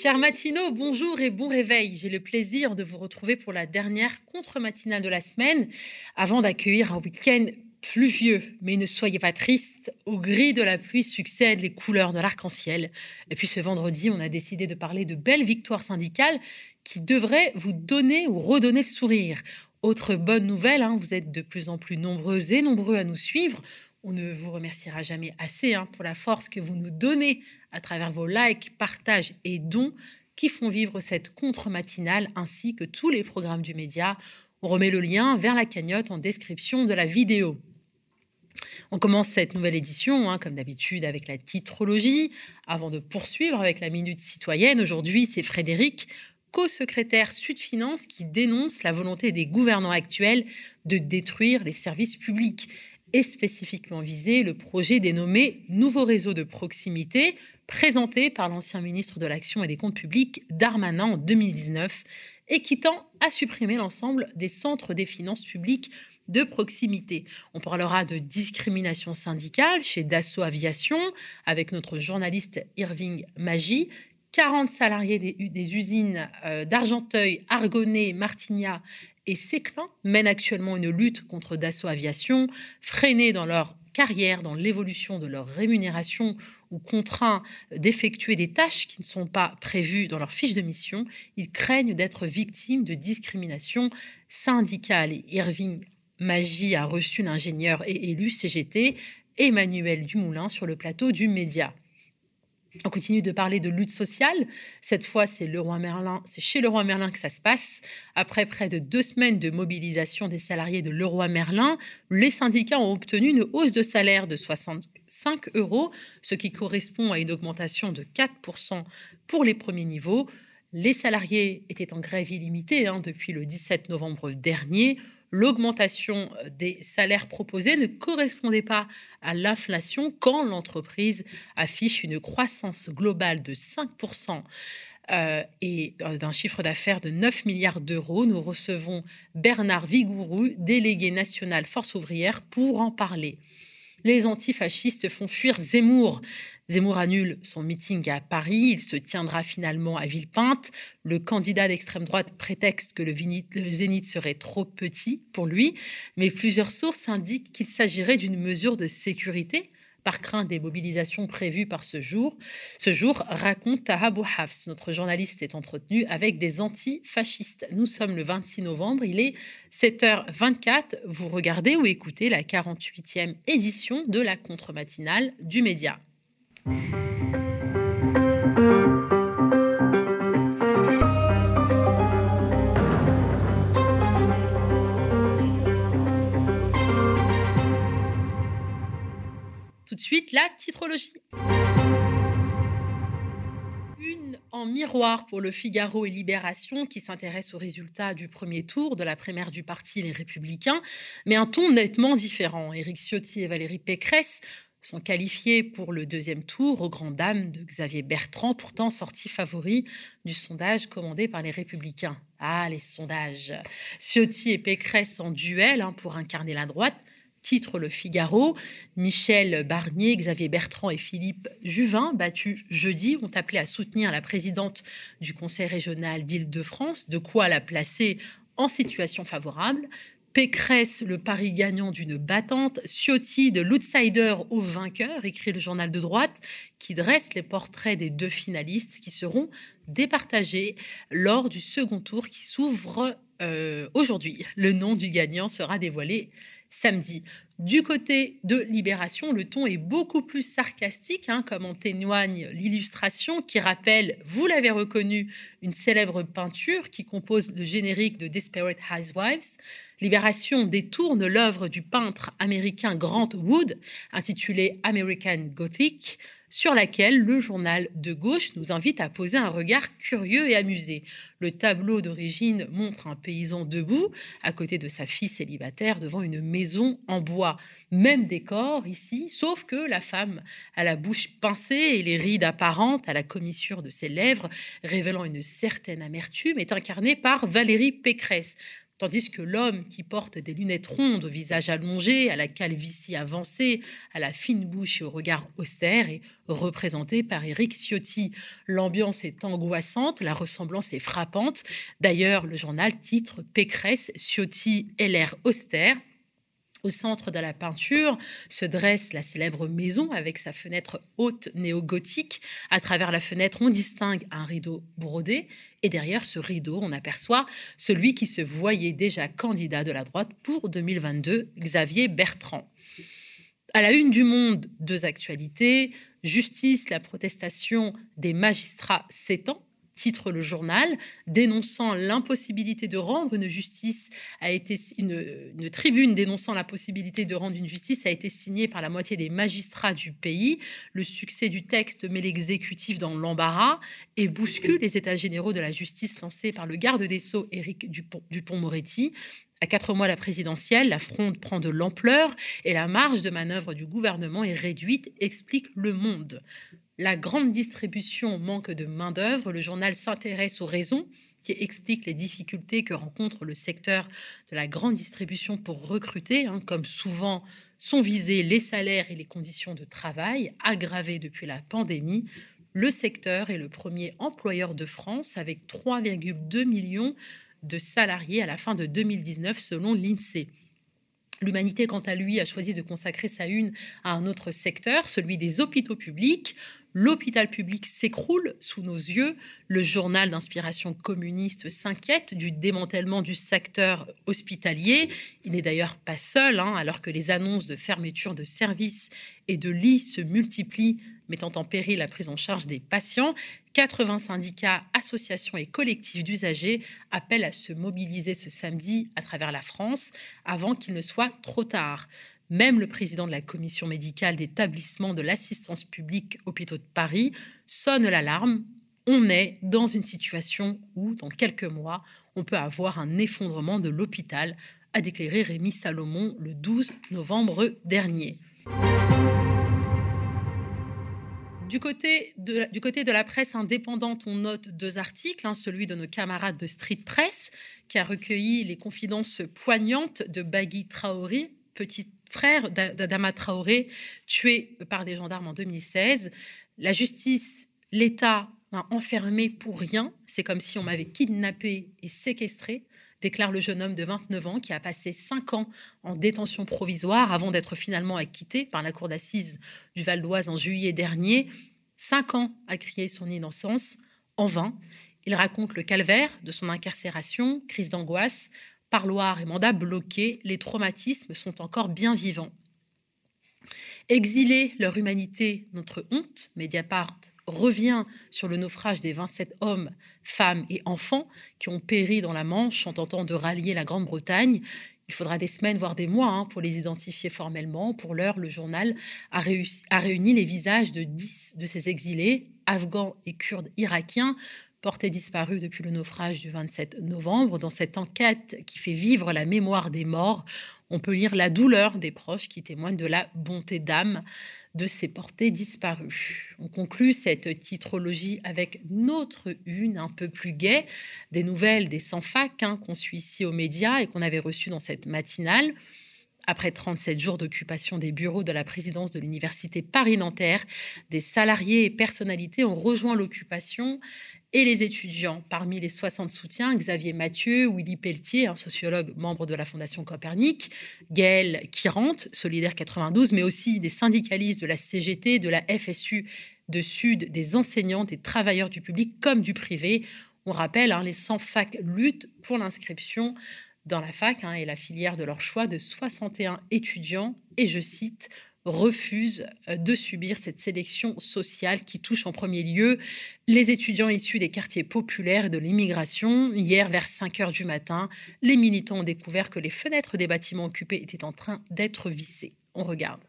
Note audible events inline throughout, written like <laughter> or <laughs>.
Chers matinaux, bonjour et bon réveil. J'ai le plaisir de vous retrouver pour la dernière contre-matinale de la semaine avant d'accueillir un week-end pluvieux. Mais ne soyez pas tristes, au gris de la pluie succèdent les couleurs de l'arc-en-ciel. Et puis ce vendredi, on a décidé de parler de belles victoires syndicales qui devraient vous donner ou redonner le sourire. Autre bonne nouvelle, hein, vous êtes de plus en plus nombreux et nombreux à nous suivre. On ne vous remerciera jamais assez hein, pour la force que vous nous donnez à travers vos likes, partages et dons qui font vivre cette contre-matinale ainsi que tous les programmes du média. On remet le lien vers la cagnotte en description de la vidéo. On commence cette nouvelle édition, hein, comme d'habitude, avec la titrologie, avant de poursuivre avec la minute citoyenne. Aujourd'hui, c'est Frédéric, co-secrétaire Sud Finance, qui dénonce la volonté des gouvernants actuels de détruire les services publics et spécifiquement visé le projet dénommé Nouveau réseau de proximité, présenté par l'ancien ministre de l'Action et des Comptes publics Darmanin en 2019, et qui tend à supprimer l'ensemble des centres des finances publiques de proximité. On parlera de discrimination syndicale chez Dassault Aviation avec notre journaliste Irving Magie. 40 salariés des, usines euh, d'Argenteuil, Argonnet, Martigna et Séclin mènent actuellement une lutte contre Dassault Aviation, freinés dans leur carrière, dans l'évolution de leur rémunération ou contraints d'effectuer des tâches qui ne sont pas prévues dans leur fiche de mission, ils craignent d'être victimes de discrimination syndicale. Irving Magie a reçu l'ingénieur et élu CGT Emmanuel Dumoulin sur le plateau du Média. On continue de parler de lutte sociale. Cette fois, c'est Merlin, c'est chez Leroy Merlin que ça se passe. Après près de deux semaines de mobilisation des salariés de Leroy Merlin, les syndicats ont obtenu une hausse de salaire de 65 euros, ce qui correspond à une augmentation de 4% pour les premiers niveaux. Les salariés étaient en grève illimitée hein, depuis le 17 novembre dernier l'augmentation euh, des salaires proposés ne correspondait pas à l'inflation quand l'entreprise affiche une croissance globale de 5% euh, et euh, d'un chiffre d'affaires de 9 milliards d'euros. Nous recevons Bernard Vigourou, délégué national Force ouvrière, pour en parler. Les antifascistes font fuir Zemmour. Zemmour annule son meeting à Paris. Il se tiendra finalement à Villepinte. Le candidat d'extrême droite prétexte que le, zénith serait trop petit pour lui, mais plusieurs sources indiquent qu'il s'agirait d'une mesure de sécurité par crainte des mobilisations prévues par ce jour. Ce jour, raconte Taha Hafs. Notre journaliste est entretenu avec des antifascistes. Nous sommes le 26 novembre, il est 7h24. Vous regardez ou écoutez la 48e édition de la contre-matinale du Média. Tout de suite, la titrologie. Une en miroir pour le Figaro et Libération qui s'intéresse aux résultats du premier tour de la primaire du parti Les Républicains, mais un ton nettement différent. Éric Ciotti et Valérie Pécresse sont qualifiés pour le deuxième tour aux grandes dames de Xavier Bertrand, pourtant sorti favori du sondage commandé par les Républicains. Ah, les sondages. Ciotti et Pécresse en duel hein, pour incarner la droite. Titre Le Figaro. Michel Barnier, Xavier Bertrand et Philippe Juvin, battus jeudi, ont appelé à soutenir la présidente du Conseil régional d'Île-de-France, de quoi la placer en situation favorable. Pécresse, le pari gagnant d'une battante, Ciotti de l'outsider au vainqueur, écrit le journal de droite, qui dresse les portraits des deux finalistes qui seront départagés lors du second tour qui s'ouvre euh, aujourd'hui. Le nom du gagnant sera dévoilé samedi. Du côté de Libération, le ton est beaucoup plus sarcastique, hein, comme en témoigne l'illustration qui rappelle, vous l'avez reconnu, une célèbre peinture qui compose le générique de Desperate Housewives. Libération détourne l'œuvre du peintre américain Grant Wood, intitulée American Gothic, sur laquelle le journal de gauche nous invite à poser un regard curieux et amusé. Le tableau d'origine montre un paysan debout, à côté de sa fille célibataire, devant une maison en bois. Même décor ici, sauf que la femme a la bouche pincée et les rides apparentes à la commissure de ses lèvres, révélant une certaine amertume, est incarnée par Valérie Pécresse. Tandis que l'homme qui porte des lunettes rondes au visage allongé, à la calvitie avancée, à la fine bouche et au regard austère est représenté par Éric Ciotti. L'ambiance est angoissante, la ressemblance est frappante. D'ailleurs, le journal titre Pécresse, Ciotti et l'air austère. Au centre de la peinture se dresse la célèbre maison avec sa fenêtre haute néo-gothique. À travers la fenêtre, on distingue un rideau brodé. Et derrière ce rideau, on aperçoit celui qui se voyait déjà candidat de la droite pour 2022, Xavier Bertrand. À la une du monde, deux actualités. Justice, la protestation des magistrats s'étend titre le journal, dénonçant l'impossibilité de rendre une justice a été une, tribune dénonçant la possibilité de rendre une justice a été signée par la moitié des magistrats du pays. Le succès du texte met l'exécutif dans l'embarras et bouscule les états généraux de la justice lancés par le garde des sceaux Éric Dupont-Moretti. À quatre mois de la présidentielle, la fronde prend de l'ampleur et la marge de manœuvre du gouvernement est réduite, explique Le Monde la grande distribution manque de main-d'œuvre, le journal s'intéresse aux raisons qui expliquent les difficultés que rencontre le secteur de la grande distribution pour recruter, hein, comme souvent sont visés les salaires et les conditions de travail aggravées depuis la pandémie. Le secteur est le premier employeur de France avec 3,2 millions de salariés à la fin de 2019 selon l'INSEE. L'humanité, quant à lui, a choisi de consacrer sa une à un autre secteur, celui des hôpitaux publics. L'hôpital public s'écroule sous nos yeux. Le journal d'inspiration communiste s'inquiète du démantèlement du secteur hospitalier. Il n'est d'ailleurs pas seul, hein, alors que les annonces de fermeture de services et de lits se multiplient, mettant en péril la prise en charge des patients. 80 syndicats, associations et collectifs d'usagers appellent à se mobiliser ce samedi à travers la France avant qu'il ne soit trop tard. Même le président de la commission médicale d'établissement de l'assistance publique hôpitaux de Paris sonne l'alarme. On est dans une situation où, dans quelques mois, on peut avoir un effondrement de l'hôpital, a déclaré Rémi Salomon le 12 novembre dernier. Du côté, de, du côté, de, la presse indépendante, on note deux articles, hein, celui de nos camarades de Street Press, qui a recueilli les confidences poignantes de Bagui Traoré, petite frère d'Adama Traoré, tué par des gendarmes en 2016. La justice, l'État m'a enfermé pour rien. C'est comme si on m'avait kidnappé et séquestré, déclare le jeune homme de 29 ans qui a passé 5 ans en détention provisoire avant d'être finalement acquitté par la cour d'assises du Val d'Oise en juillet dernier. 5 ans à crier son innocence, en vain. Il raconte le calvaire de son incarcération, crise d'angoisse, parloir et mandat bloqués, les traumatismes sont encore bien vivants. Exiler leur humanité, notre honte, Mediapart revient sur le naufrage des 27 hommes, femmes et enfants qui ont péri dans la Manche en tentant de rallier la Grande-Bretagne. Il faudra des semaines, voire des mois, hein, pour les identifier formellement. Pour l'heure, le journal a, a réuni les visages de 10 de ces exilés, afghans et kurdes irakiens, portés disparus depuis le naufrage du 27 novembre. Dans cette enquête qui fait vivre la mémoire des morts, on peut lire la douleur des proches qui témoignent de la bonté d'âme de ces portés disparus. On conclut cette titrologie avec notre une un peu plus gaie, des nouvelles des sans-fac hein, qu'on suit ici aux médias et qu'on avait reçues dans cette matinale. Après 37 jours d'occupation des bureaux de la présidence de l'université Paris-Nanterre, des salariés et personnalités ont rejoint l'occupation et les étudiants. Parmi les 60 soutiens, Xavier Mathieu, Willy Pelletier, un sociologue membre de la Fondation Copernic, Gaël Kirante, Solidaire 92, mais aussi des syndicalistes de la CGT, de la FSU, de Sud, des enseignants, des travailleurs du public comme du privé. On rappelle, hein, les 100 facs luttent pour l'inscription dans la fac hein, et la filière de leur choix de 61 étudiants, et je cite, refusent euh, de subir cette sélection sociale qui touche en premier lieu les étudiants issus des quartiers populaires et de l'immigration. Hier, vers 5 heures du matin, les militants ont découvert que les fenêtres des bâtiments occupés étaient en train d'être vissées. On regarde.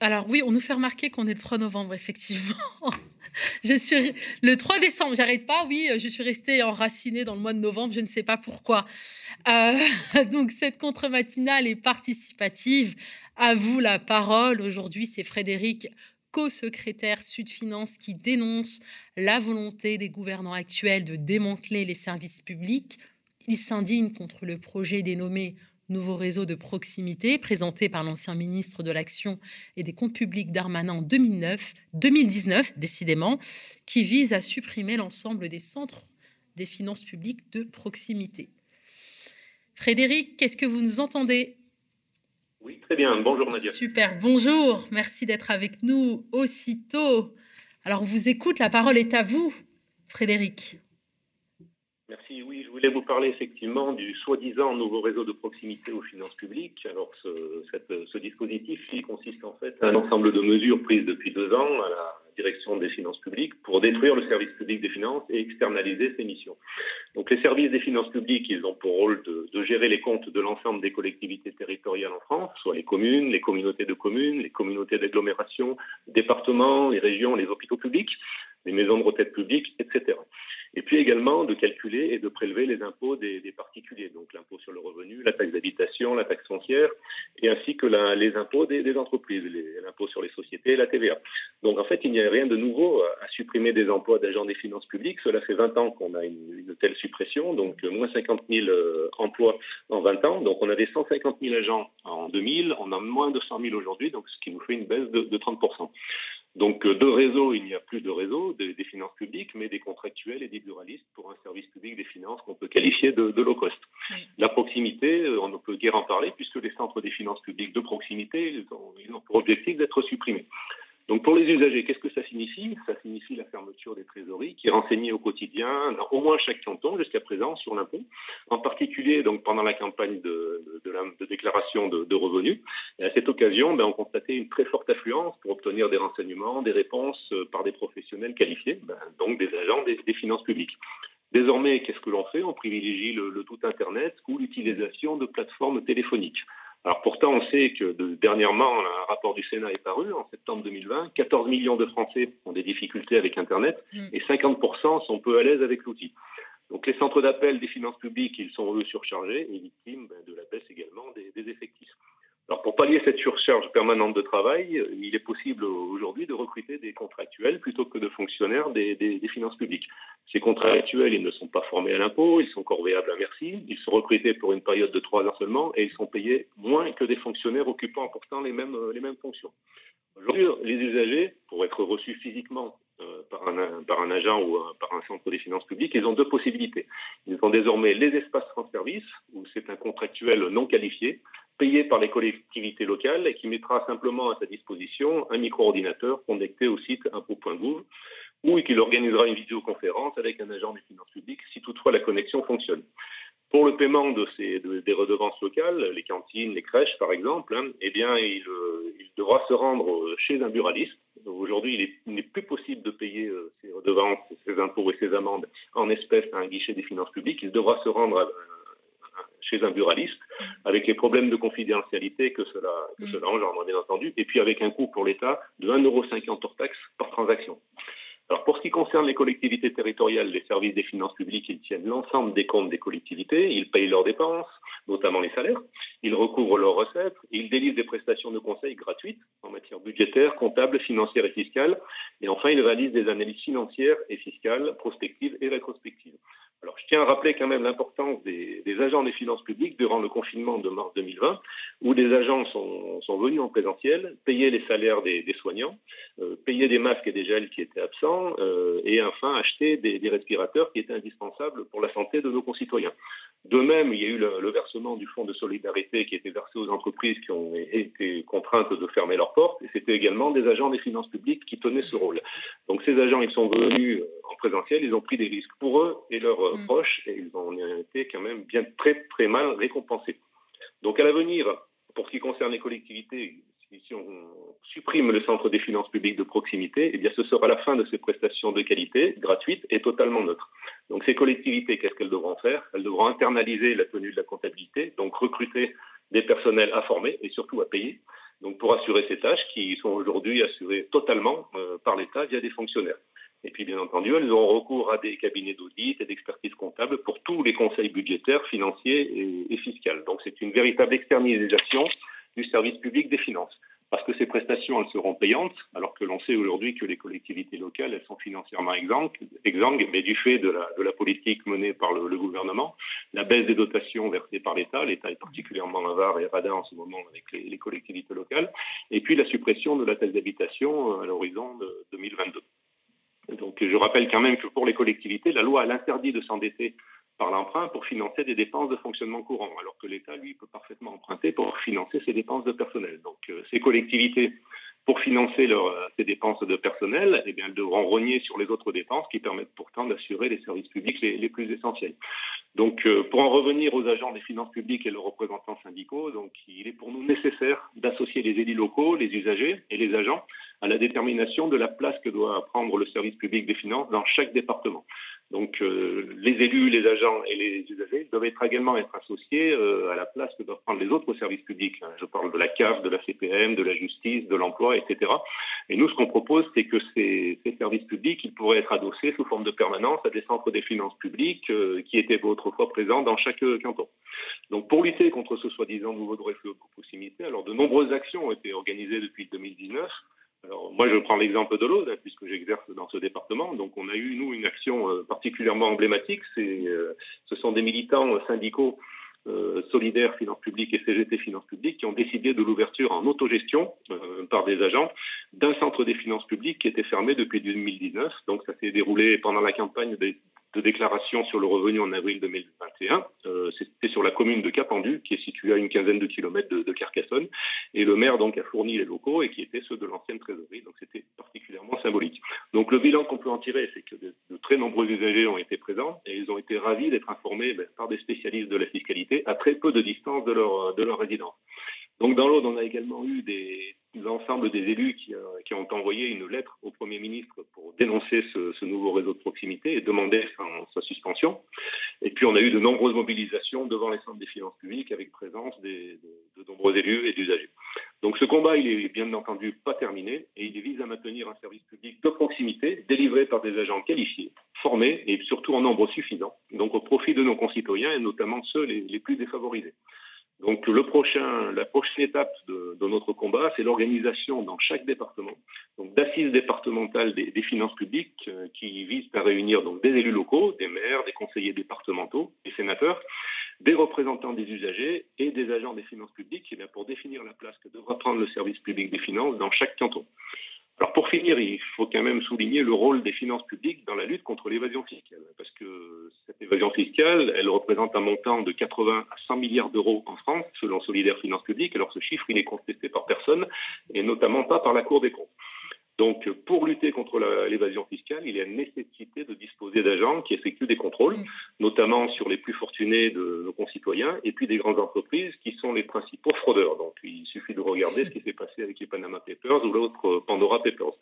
Alors oui, on nous fait remarquer qu'on est le 3 novembre, effectivement. <laughs> je suis le 3 décembre, j'arrête pas. Oui, je suis restée enracinée dans le mois de novembre, je ne sais pas pourquoi. Euh, <laughs> donc cette contre-matinale est participative. À vous la parole. Aujourd'hui, c'est Frédéric co-secrétaire Sud Finance qui dénonce la volonté des gouvernants actuels de démanteler les services publics. Il s'indigne contre le projet dénommé nouveau réseau de proximité présenté par l'ancien ministre de l'Action et des Comptes publics Darmanin en 2009, 2019, décidément, qui vise à supprimer l'ensemble des centres des finances publiques de proximité. Frédéric, qu'est-ce que vous nous entendez? Oui, très bien. Bonjour Nadia. Super, bonjour. Merci d'être avec nous aussitôt. Alors, on vous écoute, la parole est à vous, Frédéric. Merci. Oui, je voulais vous parler effectivement du soi-disant nouveau réseau de proximité aux finances publiques. Alors, ce, ce dispositif, il consiste en fait à un ensemble de mesures prises depuis deux ans à la direction des finances publiques pour détruire le service public des finances et externaliser ses missions. Donc, les services des finances publiques, ils ont pour rôle de, gérer les comptes de l'ensemble des collectivités territoriales en France, soit les communes, les communautés de communes, les communautés d'agglomération, départements, les régions, les hôpitaux publics, les maisons de retraite publiques, etc et puis également de calculer et de prélever les impôts des, particuliers, donc l'impôt sur le revenu, la taxe d'habitation, la taxe foncière, et ainsi que les impôts des, entreprises, l'impôt sur les sociétés et la TVA. Donc en fait, il n'y a rien de nouveau à, supprimer des emplois d'agents des finances publiques. Cela fait 20 ans qu'on a une, telle suppression, donc euh, moins 50 000 euh, emplois en 20 ans. Donc on avait 150 000 agents en 2000, on a moins de 100 000 aujourd'hui, donc ce qui nous fait une baisse de, de 30 donc, euh, de réseau, il n'y a plus de réseau des, finances publiques, mais des contractuels et des pluralistes pour un service public des finances qu'on peut qualifier de, low cost. La proximité, euh, on ne peut guère en parler puisque les centres des finances publiques de proximité, ils ont pour objectif d'être supprimés. Donc pour les usagers, qu'est-ce que ça signifie? Ça signifie la fermeture des trésoreries qui est renseignée au quotidien au moins chaque canton jusqu'à présent sur l'impôt, en particulier donc pendant la campagne de, déclaration de, revenus. Et à cette occasion, ben, on constatait une très forte affluence pour obtenir des renseignements, des réponses euh, par des professionnels qualifiés, ben, donc des agents des, finances publiques. Désormais, qu'est-ce que l'on fait? On privilégie le tout Internet ou l'utilisation de plateformes téléphoniques. Alors pourtant, on sait que dernièrement, un rapport du Sénat est paru en septembre 2020. 14 millions de Français ont des difficultés avec Internet mm. et 50% sont peu à l'aise avec l'outil. Donc les centres d'appel des finances publiques, ils sont eux surchargés et victimes ben, de la baisse également des effectifs. Alors pour pallier cette surcharge permanente de travail, euh, il est possible aujourd'hui de recruter des contractuels plutôt que de fonctionnaires des, finances publiques. Ces contractuels, ils ne sont pas formés à l'impôt, ils sont corvéables à merci, ils sont recrutés pour une période de trois ans seulement et ils sont payés moins que des fonctionnaires occupant pourtant les mêmes, les mêmes fonctions. Aujourd'hui, les usagers, pour être reçus physiquement euh, par, un, par un agent ou par un centre des finances publiques, ils ont deux possibilités. Ils ont désormais les espaces France Service, où c'est un contractuel non qualifié, payé par les collectivités locales et qui mettra simplement à sa disposition un micro-ordinateur connecté au site impôt.gouv ou qu'il organisera une vidéoconférence avec un agent des finances publiques si toutefois la connexion fonctionne. Pour le paiement des redevances locales, les cantines, les crèches par exemple, hein, eh bien, il, euh, il, devra se rendre chez un buraliste. Aujourd'hui, il n'est plus possible de payer euh, ces redevances, ces impôts et ces amendes en espèces à un guichet des finances publiques. Il devra se rendre à, chez un buraliste, avec les problèmes de confidentialité que cela, que mm. cela engendre, bien entendu, et puis avec un coût pour l'État de 1,50€ hors taxe par transaction. Alors pour ce qui concerne les collectivités territoriales, les services des finances publiques, ils tiennent l'ensemble des comptes des collectivités, ils payent leurs dépenses, notamment les salaires, ils recouvrent leurs recettes, ils délivrent des prestations de conseil gratuites en matière budgétaire, comptable, financière et fiscale, et enfin ils réalisent des analyses financières et fiscales, prospectives et rétrospectives. Alors, je tiens à rappeler quand même l'importance des, agents des finances publiques durant le confinement de mars 2020, où des agents sont, venus en présentiel, payer les salaires des, soignants, euh, payer des masques et des gels qui étaient absents, euh, et enfin acheter des, respirateurs qui étaient indispensables pour la santé de nos concitoyens. De même, il y a eu le, versement du fonds de solidarité qui était versé aux entreprises qui ont été contraintes de fermer leurs portes, et c'était également des agents des finances publiques qui tenaient ce rôle. Donc ces agents, ils sont venus en présentiel, ils ont pris des risques pour eux et leurs euh, mm. proches, et ils ont été quand même bien très très mal récompensés. Donc à l'avenir, pour ce qui concerne les collectivités, si on supprime le centre des finances publiques de proximité, eh bien ce sera la fin de ces prestations de qualité, gratuites et totalement neutres. Donc ces collectivités, qu'est-ce qu'elles devront faire? Elles devront internaliser la tenue de la comptabilité, donc recruter des personnels à former et surtout à payer. Donc pour assurer ces tâches qui sont aujourd'hui assurées totalement par l'État via des fonctionnaires. Et puis, bien entendu, elles auront recours à des cabinets d'audit et d'expertise comptable pour tous les conseils budgétaires, financiers et, fiscaux. Donc, c'est une véritable externalisation du service public des finances. Parce que ces prestations, elles seront payantes, alors que l'on sait aujourd'hui que les collectivités locales, elles sont financièrement exsangues, mais du fait de la, politique menée par le, gouvernement, la baisse des dotations versées par l'État, l'État est particulièrement avare et radin en ce moment avec les, les collectivités locales, et puis la suppression de la taxe d'habitation à l'horizon de 2022. Donc je rappelle quand même que pour les collectivités, la loi a l'interdit de s'endetter par l'emprunt pour financer des dépenses de fonctionnement courant, alors que l'État, lui, peut parfaitement emprunter pour financer ses dépenses de personnel. Donc euh, ces collectivités, pour financer euh, ces dépenses de personnel, eh bien, elles devront rogner sur les autres dépenses qui permettent pourtant d'assurer les services publics les, plus essentiels. Donc, euh, pour en revenir aux agents des finances publiques et leurs représentants syndicaux, il est pour nous nécessaire d'associer les élus locaux, les usagers et les agents à la détermination de la place que doit prendre le service public des finances dans chaque département. Donc euh, les élus, les agents et les usagers doivent également être associés euh, à la place que doivent prendre les autres services publics. Je parle de la CAF, de la CPM, de la justice, de l'emploi, etc. Et nous, ce qu'on propose, c'est que ces, ces, services publics, ils pourraient être adossés sous forme de permanence à des centres des finances publiques euh, qui étaient autrefois présents dans chaque canton. Donc pour lutter contre ce soi-disant nouveau droit de proximité, alors de nombreuses actions ont été organisées depuis 2019. Alors, moi, je prends l'exemple de l'Aude, puisque j'exerce dans ce département. Donc, on a eu, nous, une action euh, particulièrement emblématique. Euh, ce sont des militants syndicaux euh, Solidaires Finances Publiques et CGT Finances Publiques qui ont décidé de l'ouverture en autogestion par des agents d'un centre des finances publiques qui était fermé depuis 2019. Donc, ça s'est déroulé pendant la campagne des de déclaration sur le revenu en avril 2021. Euh, C'était sur la commune de Capendu, qui est située à une quinzaine de kilomètres de, Carcassonne. Et le maire donc a fourni les locaux et qui étaient ceux de l'ancienne trésorerie. Donc c'était particulièrement symbolique. Donc le bilan qu'on peut en tirer, c'est que de, très nombreux usagers ont été présents et ils ont été ravis d'être informés ben, par des spécialistes de la fiscalité à très peu de distance de leur, de leur résidence. Donc dans l'Aude, on a également eu des, l'ensemble des élus qui, euh, qui, ont envoyé une lettre au Premier ministre pour dénoncer ce, nouveau réseau de proximité et demander sa, suspension. Et puis on a eu de nombreuses mobilisations devant les centres des finances publiques avec présence de, nombreux élus et d'usagers. Donc ce combat, il est bien entendu pas terminé et il vise à maintenir un service public de proximité délivré par des agents qualifiés, formés et surtout en nombre suffisant, donc au profit de nos concitoyens et notamment ceux les plus défavorisés. Donc la prochaine étape de, notre combat, c'est l'organisation dans chaque département d'assises départementales des, finances publiques euh, qui visent à réunir des élus locaux, des maires, des conseillers départementaux, des sénateurs, des représentants des usagers et des agents des finances publiques eh pour définir la place que devra prendre le service public des finances dans chaque canton. Alors pour finir, il faut quand même souligner le rôle des finances publiques dans la lutte contre l'évasion fiscale, parce que cette évasion fiscale, elle représente un montant de 80 à 100 milliards d'euros en France, selon Solidaire Finances Publiques. Alors ce chiffre, il n'est contesté par personne, et notamment pas par la Cour des comptes. Donc, pour lutter contre l'évasion fiscale, il y a une nécessité de disposer d'agents qui effectuent des contrôles, notamment sur les plus fortunés de nos concitoyens, et puis des grandes entreprises qui sont les principaux fraudeurs. Donc, il suffit de regarder ce qui s'est passé avec les Panama Papers ou l'autre Pandora Papers.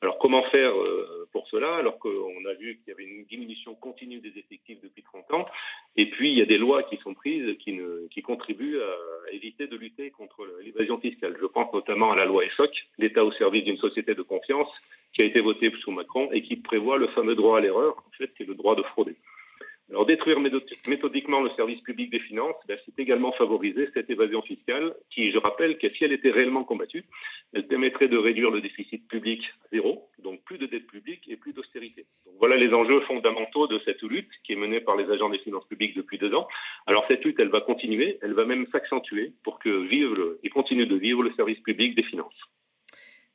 Alors comment faire euh, pour cela alors qu'on a vu qu'il y avait une diminution continue des effectifs depuis 30 ans et puis il y a des lois qui sont prises qui, ne, qui contribuent à éviter de lutter contre l'évasion fiscale. Je pense notamment à la loi ESSOC, l'État au service d'une société de qui a été votée sous Macron et qui prévoit le fameux droit à l'erreur, en fait, qui est le droit de frauder. Alors détruire méthodiquement le service public des finances, ben, c'est également favoriser cette évasion fiscale qui, je rappelle, que si elle était réellement combattue, elle permettrait de réduire le déficit public à zéro, donc plus de dette publique et plus d'austérité. Voilà les enjeux fondamentaux de cette lutte qui est menée par les agents des finances publiques depuis deux ans. Alors cette lutte, elle va continuer, elle va même s'accentuer pour que vive et continue de vivre le service public des finances.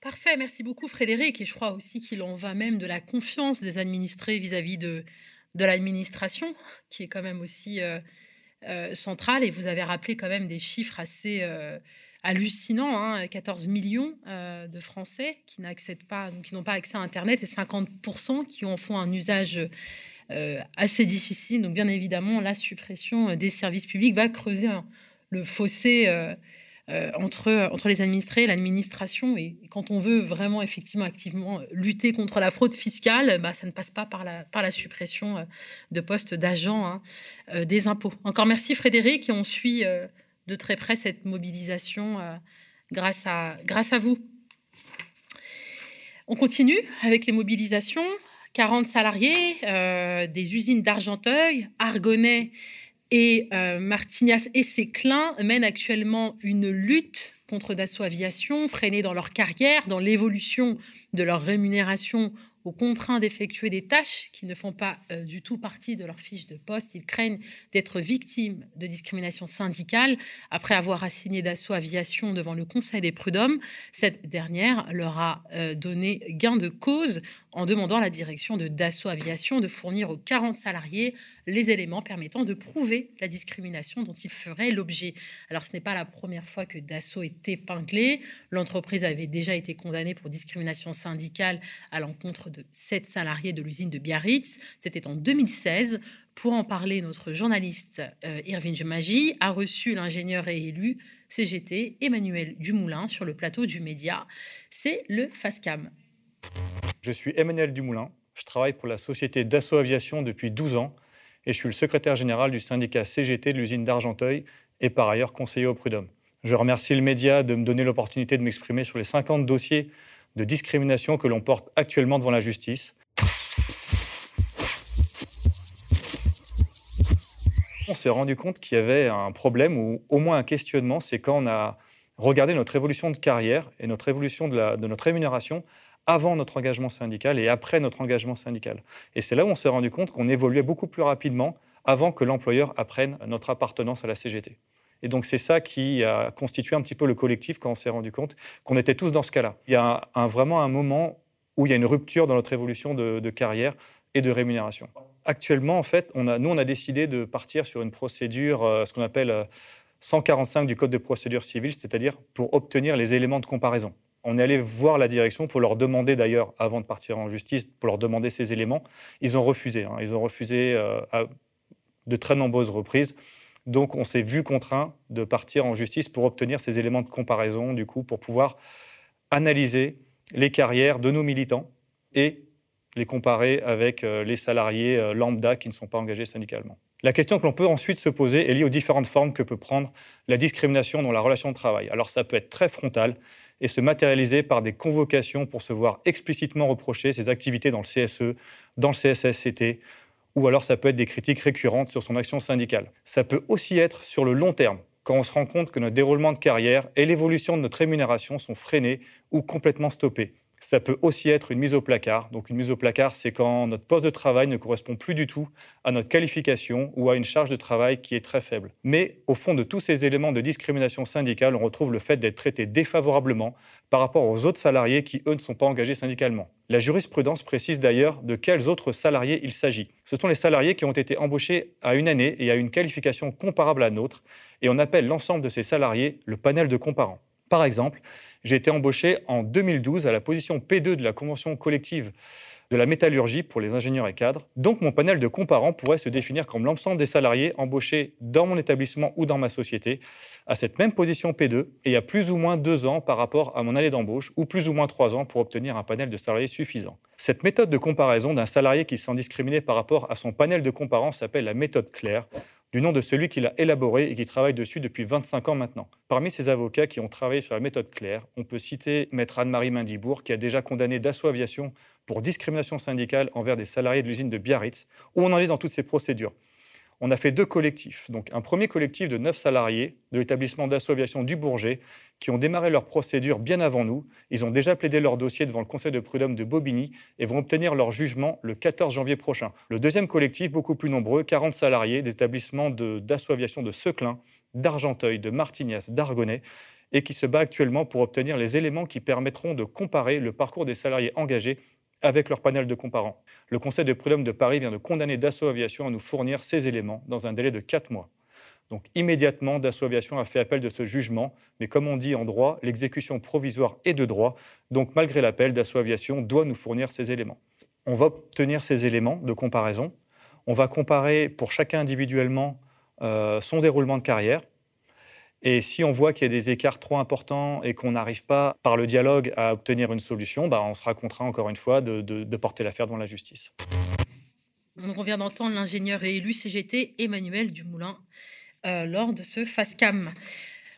Parfait, merci beaucoup Frédéric. Et je crois aussi qu'il en va même de la confiance des administrés vis-à-vis de, l'administration, qui est quand même aussi euh, euh, centrale. Et vous avez rappelé quand même des chiffres assez euh, hallucinants 14 hein, millions de Français qui n'accèdent pas, qui n'ont pas accès à Internet et 50% qui en font un usage assez difficile. Donc, bien évidemment, la suppression des services publics va creuser le fossé entre, entre les administrés et l'administration. Et, quand on veut vraiment effectivement activement lutter contre la fraude fiscale, bah, ça ne passe pas par la, par la suppression euh, de postes d'agents hein, euh, des impôts. Encore merci Frédéric et on suit de très près cette mobilisation euh, grâce, à, grâce à vous. On continue avec les mobilisations. 40 salariés euh, des usines d'Argenteuil, Argonnet et euh, Martignas et Séclin mènent actuellement une lutte contre Dassault Aviation, freinée dans leur carrière, dans l'évolution de leur rémunération aux contraints d'effectuer des tâches qui ne font pas euh, du tout partie de leur fiche de poste. Ils craignent d'être victimes de discrimination syndicale après avoir assigné Dassault Aviation devant le Conseil des prud'hommes. Cette dernière leur a euh, donné gain de cause en demandant à la direction de Dassault Aviation de fournir aux 40 salariés les éléments permettant de prouver la discrimination dont ils feraient l'objet. Alors ce n'est pas la première fois que Dassault est épinglé. L'entreprise avait déjà été condamnée pour discrimination syndicale à l'encontre de sept salariés de l'usine de Biarritz. C'était en 2016. Pour en parler, notre journaliste euh, Irvine a reçu l'ingénieur et élu CGT Emmanuel Dumoulin sur le plateau du média. C'est le FASCAM. Je suis Emmanuel Dumoulin. Je travaille pour la société Dassault Aviation depuis 12 ans et je suis le secrétaire général du syndicat CGT de l'usine d'Argenteuil et par ailleurs conseiller au prud'homme. Je remercie le média de me donner l'opportunité de m'exprimer sur les 50 dossiers de discrimination que l'on porte actuellement devant la justice. On s'est rendu compte qu'il y avait un problème ou au moins un questionnement, c'est quand on a regardé notre évolution de carrière et notre évolution de, de notre rémunération avant notre engagement syndical et après notre engagement syndical. Et c'est là où on s'est rendu compte qu'on évoluait beaucoup plus rapidement avant que l'employeur apprenne notre appartenance à la CGT. Et donc c'est ça qui a constitué un petit peu le collectif quand on s'est rendu compte qu'on était tous dans ce cas-là. Il y a vraiment un moment où il y a une rupture dans notre évolution de, carrière et de rémunération. Actuellement, en fait, on a, nous, on a décidé de partir sur une procédure, euh, ce qu'on appelle 145 euh, du Code de procédure civile, c'est-à-dire pour obtenir les éléments de comparaison. On est allé voir la direction pour leur demander d'ailleurs, avant de partir en justice, pour leur demander ces éléments. Ils ont refusé. Hein. Ils ont refusé euh, à de très nombreuses reprises. Donc on s'est vu contraint de partir en justice pour obtenir ces éléments de comparaison, du coup, pour pouvoir analyser les carrières de nos militants et les comparer avec euh, les salariés euh, lambda qui ne sont pas engagés syndicalement. La question que l'on peut ensuite se poser est liée aux différentes formes que peut prendre la discrimination dans la relation de travail. Alors ça peut être très frontal, et se matérialiser par des convocations pour se voir explicitement reprocher ses activités dans le CSE, dans le CSSCT, ou alors ça peut être des critiques récurrentes sur son action syndicale. Ça peut aussi être sur le long terme, quand on se rend compte que notre déroulement de carrière et l'évolution de notre rémunération sont freinés ou complètement stoppés. Ça peut aussi être une mise au placard. Donc une mise au placard, c'est quand notre poste de travail ne correspond plus du tout à notre qualification ou à une charge de travail qui est très faible. Mais au fond de tous ces éléments de discrimination syndicale, on retrouve le fait d'être traité défavorablement par rapport aux autres salariés qui, eux, ne sont pas engagés syndicalement. La jurisprudence précise d'ailleurs de quels autres salariés il s'agit. Ce sont les salariés qui ont été embauchés à une année et à une qualification comparable à nôtre, et on appelle l'ensemble de ces salariés le panel de comparants. Par exemple, j'ai été embauché en 2012 à la position P2 de la convention collective de la métallurgie pour les ingénieurs et cadres. Donc mon panel de comparants pourrait se définir comme l'ensemble des salariés embauchés dans mon établissement ou dans ma société à cette même position P2 et il y a plus ou moins deux ans par rapport à mon année d'embauche ou plus ou moins trois ans pour obtenir un panel de salariés suffisant. Cette méthode de comparaison d'un salarié qui se sent discriminé par rapport à son panel de comparants s'appelle la méthode Claire du nom de celui qui l'a élaboré et qui travaille dessus depuis 25 ans maintenant. Parmi ces avocats qui ont travaillé sur la méthode Claire, on peut citer maître Anne-Marie Mindibourg, qui a déjà condamné Dassault Aviation pour discrimination syndicale envers des salariés de l'usine de Biarritz, où on en est dans toutes ces procédures? On a fait deux collectifs. Donc un premier collectif de neuf salariés de l'établissement d'association du Bourget qui ont démarré leur procédure bien avant nous. Ils ont déjà plaidé leur dossier devant le conseil de prud'homme de Bobigny et vont obtenir leur jugement le 14 janvier prochain. Le deuxième collectif, beaucoup plus nombreux, 40 salariés des établissements d'association de, de Seclin, d'Argenteuil, de Martignas, d'Argonnet, et qui se bat actuellement pour obtenir les éléments qui permettront de comparer le parcours des salariés engagés avec leur panel de comparants. Le Conseil de prud'homme de Paris vient de condamner Dassault Aviation à nous fournir ces éléments dans un délai de 4 mois. Donc immédiatement, Dassault Aviation a fait appel de ce jugement, mais comme on dit en droit, l'exécution provisoire est de droit, donc malgré l'appel, Dassault Aviation doit nous fournir ces éléments. On va obtenir ces éléments de comparaison, on va comparer pour chacun individuellement euh, son déroulement de carrière, et si on voit qu'il y a des écarts trop importants et qu'on n'arrive pas, par le dialogue, à obtenir une solution, bah, on sera contraint, encore une fois, de, porter l'affaire devant la justice. on vient d'entendre l'ingénieur et élu CGT Emmanuel Dumoulin. lors de ce FASCAM.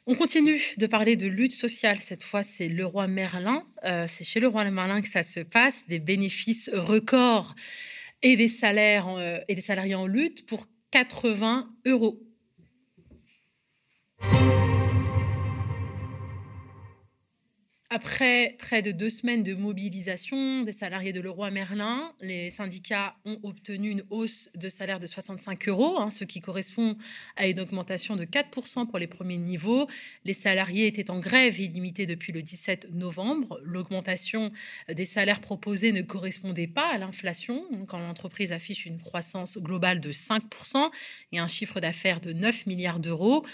On continue de parler de lutte sociale. Cette fois, c'est le roi Merlin. Euh, c'est chez le roi Merlin que ça se passe. Des bénéfices records et des salaires euh, et des salariés en lutte pour 80 euros. Après près de deux semaines de mobilisation des salariés de Leroy Merlin, les syndicats ont obtenu une hausse de salaire de 65 euros, hein, ce qui correspond à une augmentation de 4% pour les premiers niveaux. Les salariés étaient en grève illimitée depuis le 17 novembre. L'augmentation des salaires proposés ne correspondait pas à l'inflation, quand l'entreprise affiche une croissance globale de 5% et un chiffre d'affaires de 9 milliards d'euros.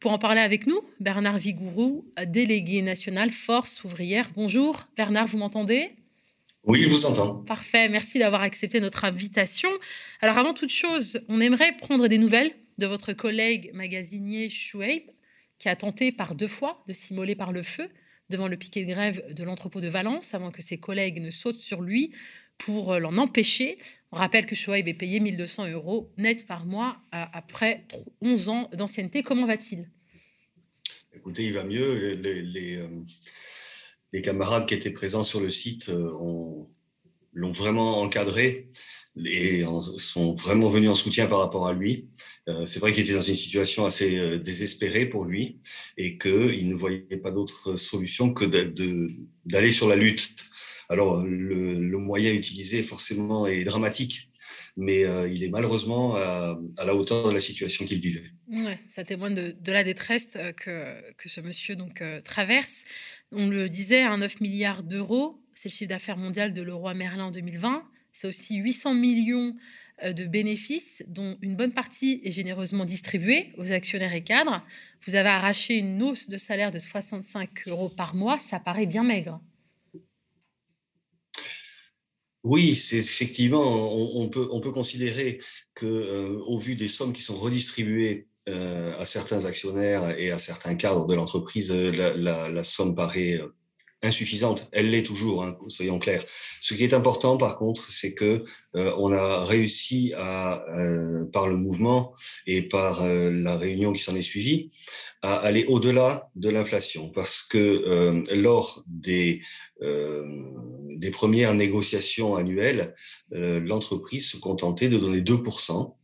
Pour en parler avec nous, Bernard Vigourou, délégué national Force ouvrière. Bonjour Bernard, vous m'entendez? Oui, je vous entends. Parfait, merci d'avoir accepté notre invitation. Alors avant toute chose, on aimerait prendre des nouvelles de votre collègue magasinier Chouaib, qui a tenté par deux fois de s'immoler par le feu devant le piquet de grève de l'entrepôt de Valence avant que ses collègues ne sautent sur lui pour l'en empêcher. On rappelle que Shoaib est payé 1200 euros net par mois après 11 ans d'ancienneté. Comment va-t-il? Écoutez, il va mieux. Les, euh, les, camarades qui étaient présents sur le site euh, l'ont vraiment encadré et sont vraiment venus en soutien par rapport à lui. Euh, c'est vrai qu'il était dans une situation assez désespérée pour lui et qu'il ne voyait pas d'autre solution que d'aller sur la lutte alors, le, moyen utilisé, forcément, est dramatique, mais euh, il est malheureusement à, la hauteur de la situation qu'il vivait. Ça témoigne de, la détresse euh, que, ce monsieur donc euh, traverse. On le disait, un 9 milliards d'euros, c'est le chiffre d'affaires mondial de l'euro Merlin en 2020. C'est aussi 800 millions de bénéfices, dont une bonne partie est généreusement distribuée aux actionnaires et cadres. Vous avez arraché une hausse de salaire de 65 euros par mois, ça paraît bien maigre. Oui, c'est effectivement, on, peut, on peut considérer que, euh, au vu des sommes qui sont redistribuées euh, à certains actionnaires et à certains cadres de l'entreprise, la, la, somme paraît euh, insuffisante. Elle l'est toujours, hein, soyons clairs. Ce qui est important, par contre, c'est que euh, on a réussi à, euh, par le mouvement et par euh, la réunion qui s'en est suivie, à aller au-delà de l'inflation, parce que lors des des premières négociations annuelles, l'entreprise se contentait de donner 2%.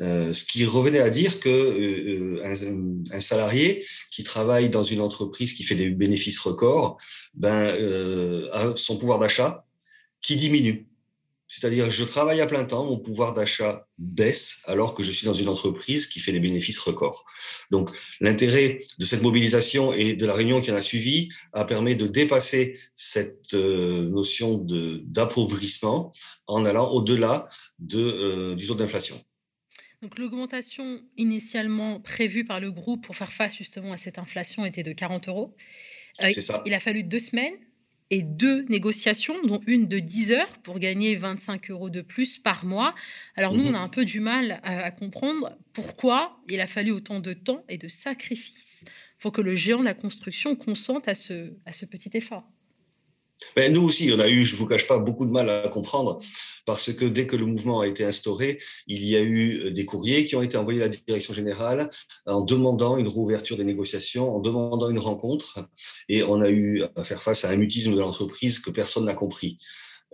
Euh, ce qui revenait à dire que euh, euh, un, salarié qui travaille dans une entreprise qui fait des bénéfices records, ben, a son pouvoir d'achat qui diminue. C'est-à-dire, je travaille à plein temps, mon pouvoir d'achat baisse alors que je suis dans une entreprise qui fait des bénéfices records. Donc, l'intérêt de cette mobilisation et de la réunion qui en a suivi a permis de dépasser cette notion d'appauvrissement en allant au-delà de, du taux d'inflation. Donc l'augmentation initialement prévue par le groupe pour faire face justement à cette inflation était de 40 euros. Euh, ça. Il a fallu deux semaines et deux négociations, dont une de 10 heures pour gagner 25 euros de plus par mois. Alors nous, on a mhm. un peu du mal à, comprendre pourquoi il a fallu autant de temps et de sacrifices pour que le géant de la construction consente à ce, à ce petit effort. Ben, nous aussi, on a eu, je ne vous cache pas, beaucoup de mal à comprendre parce que dès que le mouvement a été instauré, il y a eu euh, des courriers qui ont été envoyés à la direction générale en demandant une réouverture des négociations, en demandant une rencontre, et on a eu à faire face à un mutisme de l'entreprise que personne n'a compris.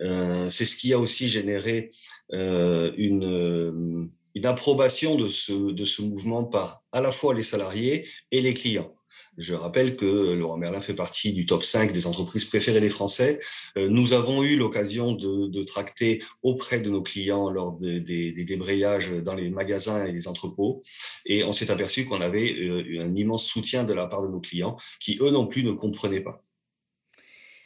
Euh, c'est ce qui a aussi généré euh, une, une approbation de ce, de ce mouvement par à la fois les salariés et les clients. Je rappelle que Laurent Merlin fait partie du top 5 des entreprises préférées des Français. Euh, nous avons eu l'occasion de, tracter auprès de nos clients lors des, débrayages dans les magasins et les entrepôts. Et on s'est aperçu qu'on avait euh, un immense soutien de la part de nos clients qui, eux non plus, ne comprenaient pas.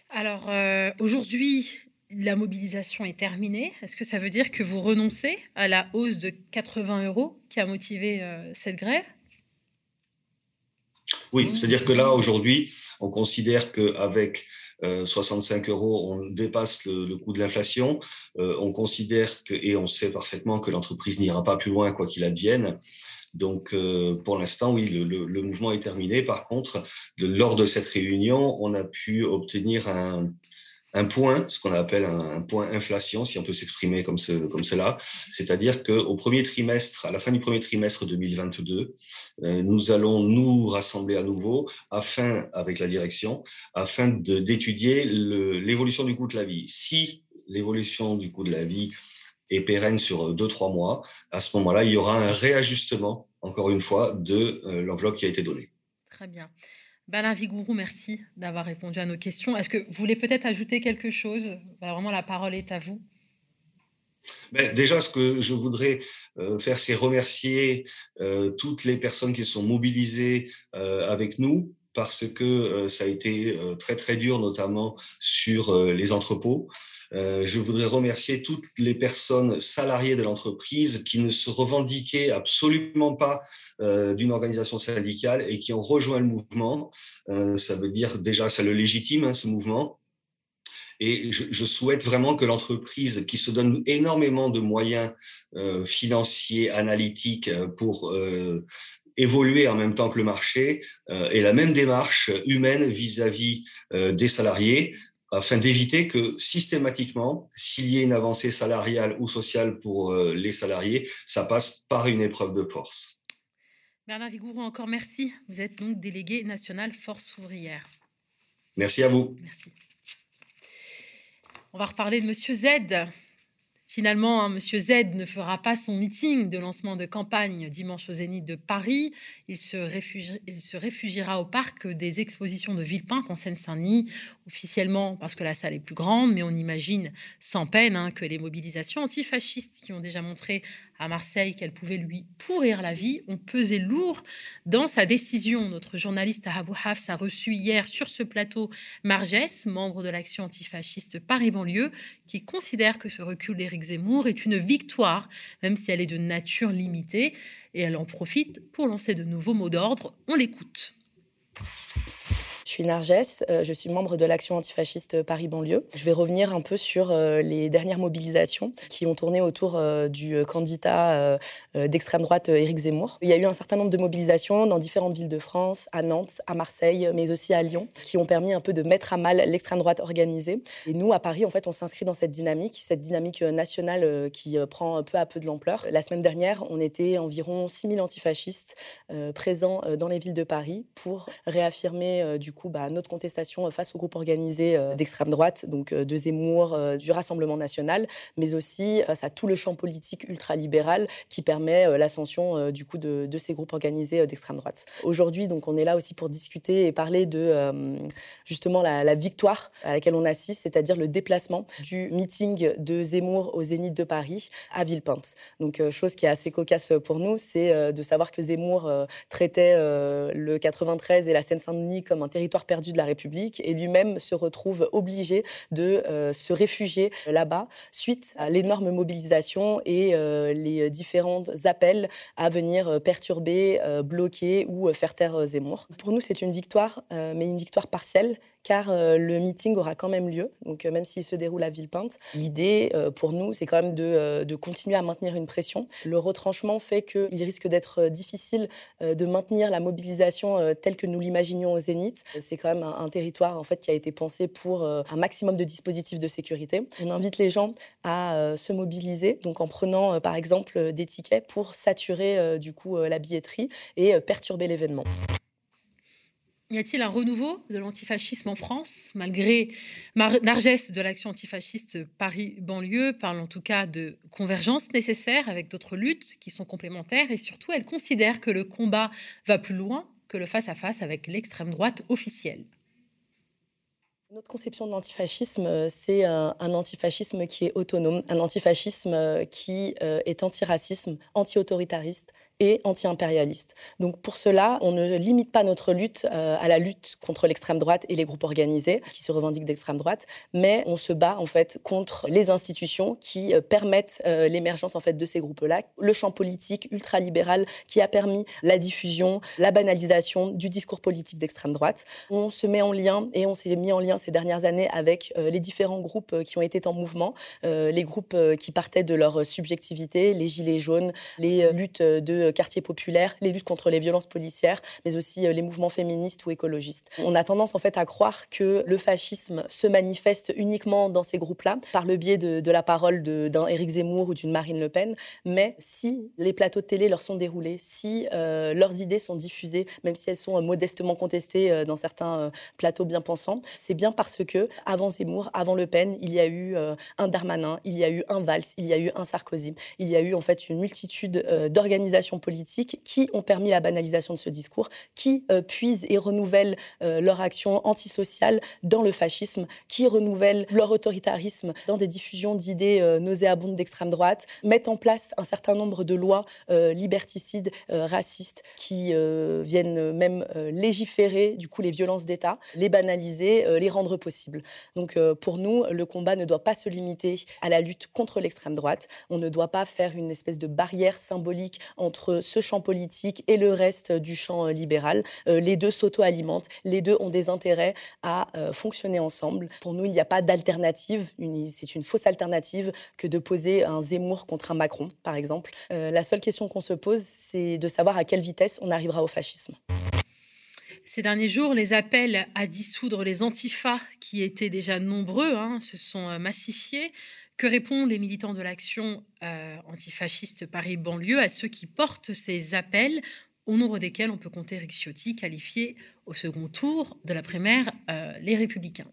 Alors, euh, aujourd'hui, la mobilisation est terminée. Est-ce que ça veut dire que vous renoncez à la hausse de 80 euros qui a motivé cette grève? Oui, c'est-à-dire que là, aujourd'hui, on considère qu'avec 65 euh, euros, on dépasse le, coût de l'inflation. Euh, on considère que, et on sait parfaitement que l'entreprise n'ira pas plus loin quoi qu'il advienne. Donc, euh, pour l'instant, oui, le, mouvement est terminé. Par contre, lors de cette réunion, on a pu obtenir un, un point, ce qu'on appelle un, point inflation, si on peut s'exprimer comme, ce, comme cela. C'est-à-dire qu'au premier trimestre, à la fin du premier trimestre 2022, euh, nous allons nous rassembler à nouveau afin, avec la direction, afin d'étudier l'évolution du coût de la vie. Si l'évolution du coût de la vie est pérenne sur deux, trois mois, à ce moment-là, il y aura un réajustement, encore une fois, de euh, l'enveloppe qui a été donnée. Très bien. Bernard Vigourou, merci d'avoir répondu à nos questions. Est-ce que vous voulez peut-être ajouter quelque chose? Bah, Vraiment, la parole est à vous. Ben, déjà, ce que je voudrais euh, faire, c'est remercier euh, toutes les personnes qui sont mobilisées euh, avec nous parce que ça a été très très dur, notamment sur les entrepôts. je voudrais remercier toutes les personnes salariées de l'entreprise qui ne se revendiquaient absolument pas d'une organisation syndicale et qui ont rejoint le mouvement. ça veut dire déjà, ça le légitime, hein, ce mouvement. Et je, souhaite vraiment que l'entreprise, qui se donne énormément de moyens euh, financiers, analytiques euh, pour euh, évoluer en même temps que le marché, ait la même démarche humaine vis-à-vis des salariés, afin d'éviter que systématiquement, s'il y ait une avancée salariale ou sociale pour les salariés, ça passe par une épreuve de force. Bernard Vigourou, encore merci. Vous êtes donc délégué national Force ouvrière. Merci à vous. Merci. On va reparler de Monsieur Z. Finalement, M. Monsieur Z ne fera pas son meeting de lancement de campagne dimanche au Zénith de Paris. Il se, réfugiera au parc des expositions de Villepinte en Seine-Saint-Denis, officiellement parce que la salle est plus grande, mais on imagine sans peine hein, que les mobilisations antifascistes qui ont déjà montré à Marseille qu'elle pouvait lui pourrir la vie ont pesé lourd dans sa décision. Notre journaliste Abou Hafs a reçu hier sur ce plateau Margès, membre de l'action antifasciste Paris-Banlieue, qui considère que ce recul d'Éric Zemmour est une victoire, même si elle est de nature limitée, et elle en profite pour lancer de nouveaux mots d'ordre. On l'écoute. Je suis Nargès, euh, je suis membre de l'action antifasciste Paris-Banlieue. Je vais revenir un peu sur euh, les dernières mobilisations qui ont tourné autour euh, du candidat d'extrême droite Éric Zemmour. Il y a eu un certain nombre de mobilisations dans différentes villes de France, à Nantes, à Marseille, mais aussi à Lyon, qui ont permis un peu de mettre à mal l'extrême droite organisée. Et nous, à Paris, en fait, on s'inscrit dans cette dynamique, cette dynamique nationale qui prend peu à peu de l'ampleur. La semaine dernière, on était environ 6000 antifascistes présents dans les villes de Paris pour réaffirmer du coup bah, notre contestation face au groupe organisé euh, d'extrême droite, donc euh, de Zemmour, euh, du Rassemblement national, mais aussi face à tout le champ politique ultralibéral qui permet l'ascension du coup de, ces groupes organisés d'extrême droite. Aujourd'hui, donc, on est là aussi pour discuter et parler de justement la, victoire à laquelle on assiste, c'est-à-dire le déplacement du meeting de Zemmour au Zénith de Paris à Villepinte. Donc, chose qui est assez cocasse pour nous, c'est de savoir que Zemmour traitait le 93 et la Seine-Saint-Denis comme un territoire territoire perdu de la République et lui-même se retrouve obligé de euh, se réfugier là-bas suite à l'énorme mobilisation et euh, les différents appels à venir euh, perturber, bloquer ou faire taire Zemmour. Pour nous, c'est une victoire, mais une victoire partielle car euh, le meeting aura quand même lieu, donc euh, même s'il se déroule à Villepinte. L'idée euh, pour nous, c'est quand même de, continuer à maintenir une pression. Le retranchement fait qu'il risque d'être difficile de maintenir la mobilisation telle que nous l'imaginions au Zénith. C'est quand même un, territoire en fait qui a été pensé pour un maximum de dispositifs de sécurité. On invite les gens à se mobiliser, donc en prenant par exemple des tickets pour saturer du coup la billetterie et perturber l'événement. Y a-t-il un renouveau de l'antifascisme en France Malgré Nargès de l'action antifasciste Paris-Banlieue parle en tout cas de convergence nécessaire avec d'autres luttes qui sont complémentaires et surtout elle considère que le combat va plus loin que le face-à-face avec l'extrême droite officielle. Notre conception de l'antifascisme, c'est un, antifascisme qui est autonome, un antifascisme qui euh, est antiracisme, anti-autoritariste, et anti-impérialiste. Donc pour cela, on ne limite pas notre lutte euh, à la lutte contre l'extrême droite et les groupes organisés qui se revendiquent d'extrême droite, mais on se bat en fait contre les institutions qui euh, permettent euh, l'émergence en fait de ces groupes-là, le champ politique ultralibéral qui a permis la diffusion, la banalisation du discours politique d'extrême droite. On se met en lien et on s'est mis en lien ces dernières années avec les différents groupes qui ont été en mouvement, les groupes qui partaient de leur subjectivité, les gilets jaunes, les luttes de de quartiers populaires, les luttes contre les violences policières, mais aussi les mouvements féministes ou écologistes. On a tendance en fait à croire que le fascisme se manifeste uniquement dans ces groupes-là, par le biais de, la parole d'un Éric Zemmour ou d'une Marine Le Pen. Mais si les plateaux de télé leur sont déroulés, si leurs idées sont diffusées, même si elles sont modestement contestées dans certains plateaux bien pensants, c'est bien parce que avant Zemmour, avant Le Pen, il y a eu un Darmanin, il y a eu un Valls, il y a eu un Sarkozy, il y a eu en fait une multitude d'organisations politiques qui ont permis la banalisation de ce discours, qui puisent et renouvellent leur action antisociale dans le fascisme, qui renouvellent leur autoritarisme dans des diffusions d'idées nauséabondes d'extrême droite, mettent en place un certain nombre de lois liberticides, racistes, qui viennent même légiférer du coup les violences d'État, les banaliser, les rendre possibles. Donc pour nous, le combat ne doit pas se limiter à la lutte contre l'extrême droite. On ne doit pas faire une espèce de barrière symbolique entre ce champ politique et le reste du champ libéral. les deux s'auto-alimentent, les deux ont des intérêts à fonctionner ensemble. Pour nous, il n'y a pas d'alternative, c'est une fausse alternative que de poser un Zemmour contre un Macron, par exemple. la seule question qu'on se pose, c'est de savoir à quelle vitesse on arrivera au fascisme. Ces derniers jours, les appels à dissoudre les antifas, qui étaient déjà nombreux, hein, se sont euh, massifiés. Que répondent les militants de l'action euh, antifasciste Paris-Banlieue à ceux qui portent ces appels, au nombre desquels on peut compter Rick qualifié au second tour de la primaire euh, Les Républicains?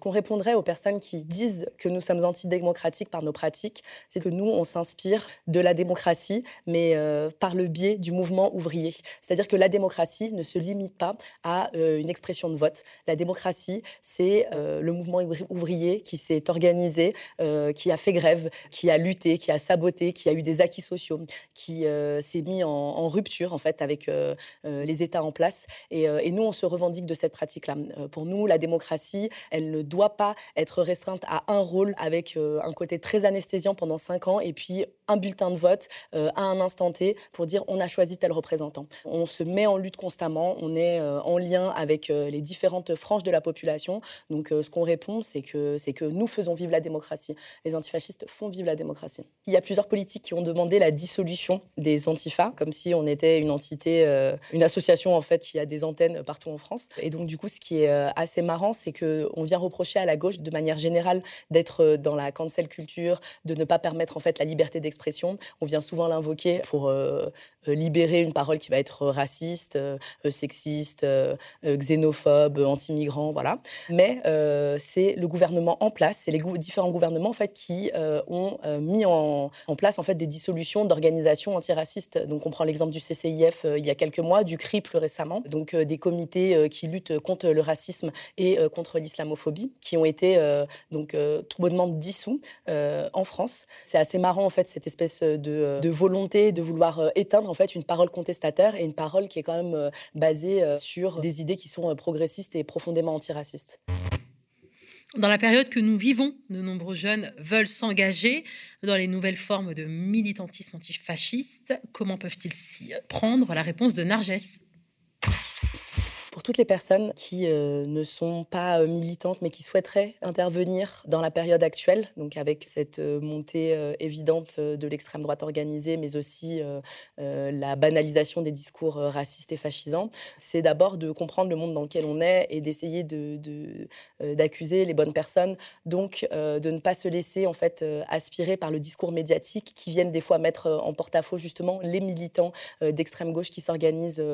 Qu'on répondrait aux personnes qui disent que nous sommes antidémocratiques par nos pratiques, c'est que nous, on s'inspire de la démocratie, mais euh, par le biais du mouvement ouvrier. C'est-à-dire que la démocratie ne se limite pas à euh, une expression de vote. La démocratie, c'est euh, le mouvement ouvrier qui s'est organisé, qui a fait grève, qui a lutté, qui a saboté, qui a eu des acquis sociaux, qui s'est mis en, rupture en fait avec les États en place. Et, et, nous, on se revendique de cette pratique-là. pour nous, la démocratie, elle ne doit pas être restreinte à un rôle avec euh, un côté très anesthésiant pendant cinq ans et puis un bulletin de vote euh, à un instant T pour dire on a choisi tel représentant. On se met en lutte constamment, on est euh, en lien avec les différentes franges de la population. Donc ce qu'on répond, c'est que, c'est que nous faisons vivre la démocratie. Les antifascistes font vivre la démocratie. Il y a plusieurs politiques qui ont demandé la dissolution des antifas, comme si on était une entité, une association en fait qui a des antennes partout en France. Et donc du coup, ce qui est assez marrant, c'est qu'on vient reprocher à la gauche de manière générale d'être euh, dans la cancel culture, de ne pas permettre en fait la liberté d'expression. On vient souvent l'invoquer pour euh, euh, libérer une parole qui va être raciste, sexiste, xénophobe, anti-migrant, voilà. Mais c'est le gouvernement en place, c'est les différents gouvernements en fait qui ont mis en, en, place en fait des dissolutions d'organisations antiracistes. Donc on prend l'exemple du CCIF il y a quelques mois, du CRI plus récemment, donc des comités qui luttent contre le racisme et contre l'islamophobie qui ont été euh, donc euh, tout bonnement dissous euh, en France. C'est assez marrant en fait cette espèce de, volonté de vouloir éteindre en fait une parole contestataire et une parole qui est quand même basée sur des idées qui sont progressistes et profondément antiracistes. Dans la période que nous vivons, de nombreux jeunes veulent s'engager dans les nouvelles formes de militantisme antifasciste. Comment peuvent-ils s'y prendre? La réponse de Narges. Pour toutes les personnes qui euh, ne sont pas euh, militantes mais qui souhaiteraient intervenir dans la période actuelle, donc avec cette euh, montée évidente de l'extrême droite organisée, mais aussi la banalisation des discours racistes et fascisants, c'est d'abord de comprendre le monde dans lequel on est et d'essayer d'accuser de, les bonnes personnes, donc de ne pas se laisser en fait aspirer par le discours médiatique qui viennent des fois mettre en porte-à-faux justement les militants d'extrême gauche qui s'organisent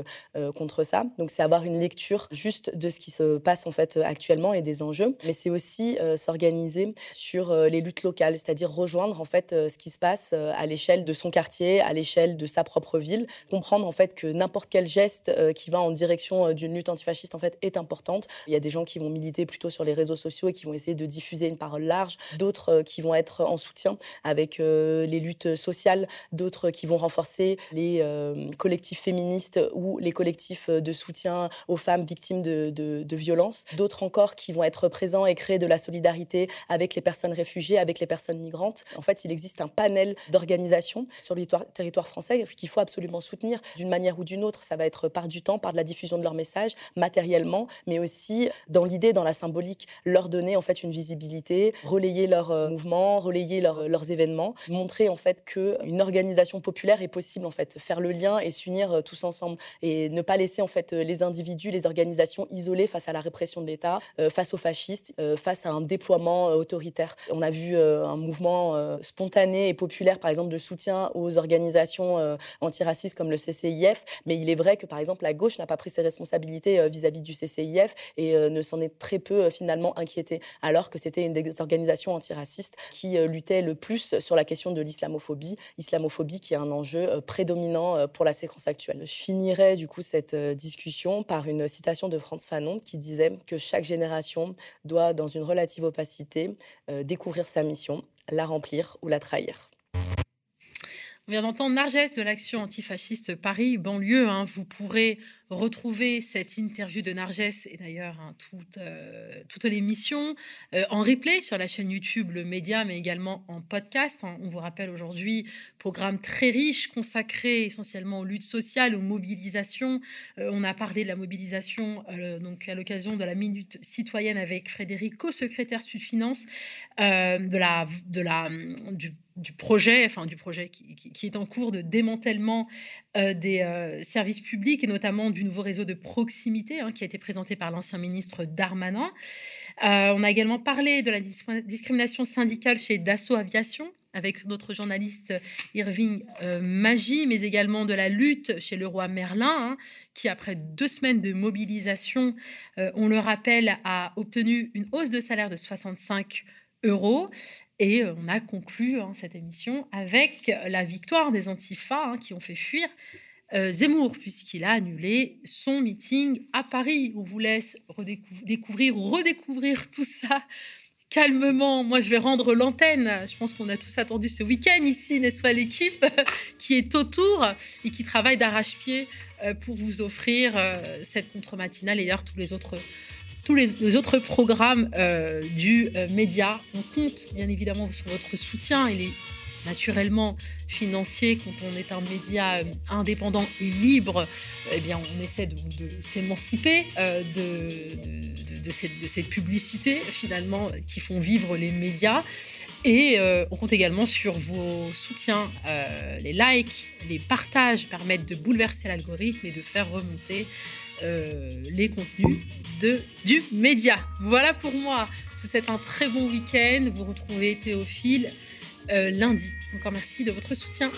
contre ça. Donc c'est avoir une lecture juste de ce qui se passe en fait actuellement et des enjeux, mais c'est aussi euh, s'organiser sur euh, les luttes locales, c'est-à-dire rejoindre en fait euh, ce qui se passe à l'échelle de son quartier, à l'échelle de sa propre ville, comprendre en fait que n'importe quel geste qui va en direction d'une lutte antifasciste en fait est importante. Il y a des gens qui vont militer plutôt sur les réseaux sociaux et qui vont essayer de diffuser une parole large, d'autres qui vont être en soutien avec les luttes sociales, d'autres qui vont renforcer les collectifs féministes ou les collectifs de soutien aux femmes victimes de, violences, d'autres encore qui vont être présents et créer de la solidarité avec les personnes réfugiées, avec les personnes migrantes. En fait, il existe un panel d'organisations sur le territoire français qu'il faut absolument soutenir d'une manière ou d'une autre. Ça va être par du temps, par de la diffusion de leurs messages, matériellement, mais aussi dans l'idée, dans la symbolique, leur donner en fait une visibilité, relayer leurs euh, mouvements, relayer leurs événements, montrer en fait qu'une organisation populaire est possible en fait, faire le lien et s'unir euh, tous ensemble et ne pas laisser en fait euh, les individus, les organisations isolées face à la répression de l'État, face aux fascistes, face à un déploiement autoritaire. On a vu un mouvement spontané et populaire, par exemple, de soutien aux organisations antiracistes comme le CCIF, mais il est vrai que par exemple la gauche n'a pas pris ses responsabilités vis-à-vis du CCIF et ne s'en est très peu finalement inquiété, alors que c'était une des organisations antiracistes qui luttait le plus sur la question de l'islamophobie, islamophobie qui est un enjeu prédominant pour la séquence actuelle. Je finirai du coup cette discussion par une citation de Franz Fanon qui disait que chaque génération doit, dans une relative opacité, découvrir sa mission, la remplir ou la trahir. On vient d'entendre Narges de l'action antifasciste Paris, banlieue. Hein. Vous pourrez retrouver cette interview de Narges et d'ailleurs hein, toute, euh, toute l'émission euh, en replay sur la chaîne YouTube Le Média, mais également en podcast. Hein. On vous rappelle aujourd'hui, programme très riche consacré essentiellement aux luttes sociales, aux mobilisations. Euh, on a parlé de la mobilisation donc à l'occasion de la Minute citoyenne avec Frédéric, co-secrétaire Sud-Finance, de la, de la, du projet, enfin du projet qui, est en cours de démantèlement euh, des euh, services publics et notamment du nouveau réseau de proximité hein, qui a été présenté par l'ancien ministre Darmanin. Euh, on a également parlé de la discrimination syndicale chez Dassault Aviation avec notre journaliste Irving Magie, mais également de la lutte chez le roi Merlin, hein, qui après deux semaines de mobilisation, on le rappelle, a obtenu une hausse de salaire de 65 euros. Et euh, on a conclu hein, cette émission avec la victoire des Antifas hein, qui ont fait fuir euh, Zemmour, puisqu'il a annulé son meeting à Paris. On vous laisse découvrir ou redécouvrir tout ça calmement. Moi, je vais rendre l'antenne. Je pense qu'on a tous attendu ce week-end ici, n'est-ce pas, l'équipe <laughs> qui est autour et qui travaille d'arrache-pied euh, pour vous offrir cette contre-matinale et d'ailleurs tous les autres tous les, autres programmes euh, du euh, média. On compte bien évidemment sur votre soutien. Il est naturellement financier quand on est un média euh, indépendant et libre. Eh bien, on essaie de, s'émanciper de, cette publicité finalement qui font vivre les médias. Et on compte également sur vos soutiens. les likes, les partages permettent de bouleverser l'algorithme et de faire remonter euh, les contenus de, du média. Voilà pour moi. Je vous souhaite un très bon week-end. Vous retrouvez Théophile euh, lundi. Encore merci de votre soutien.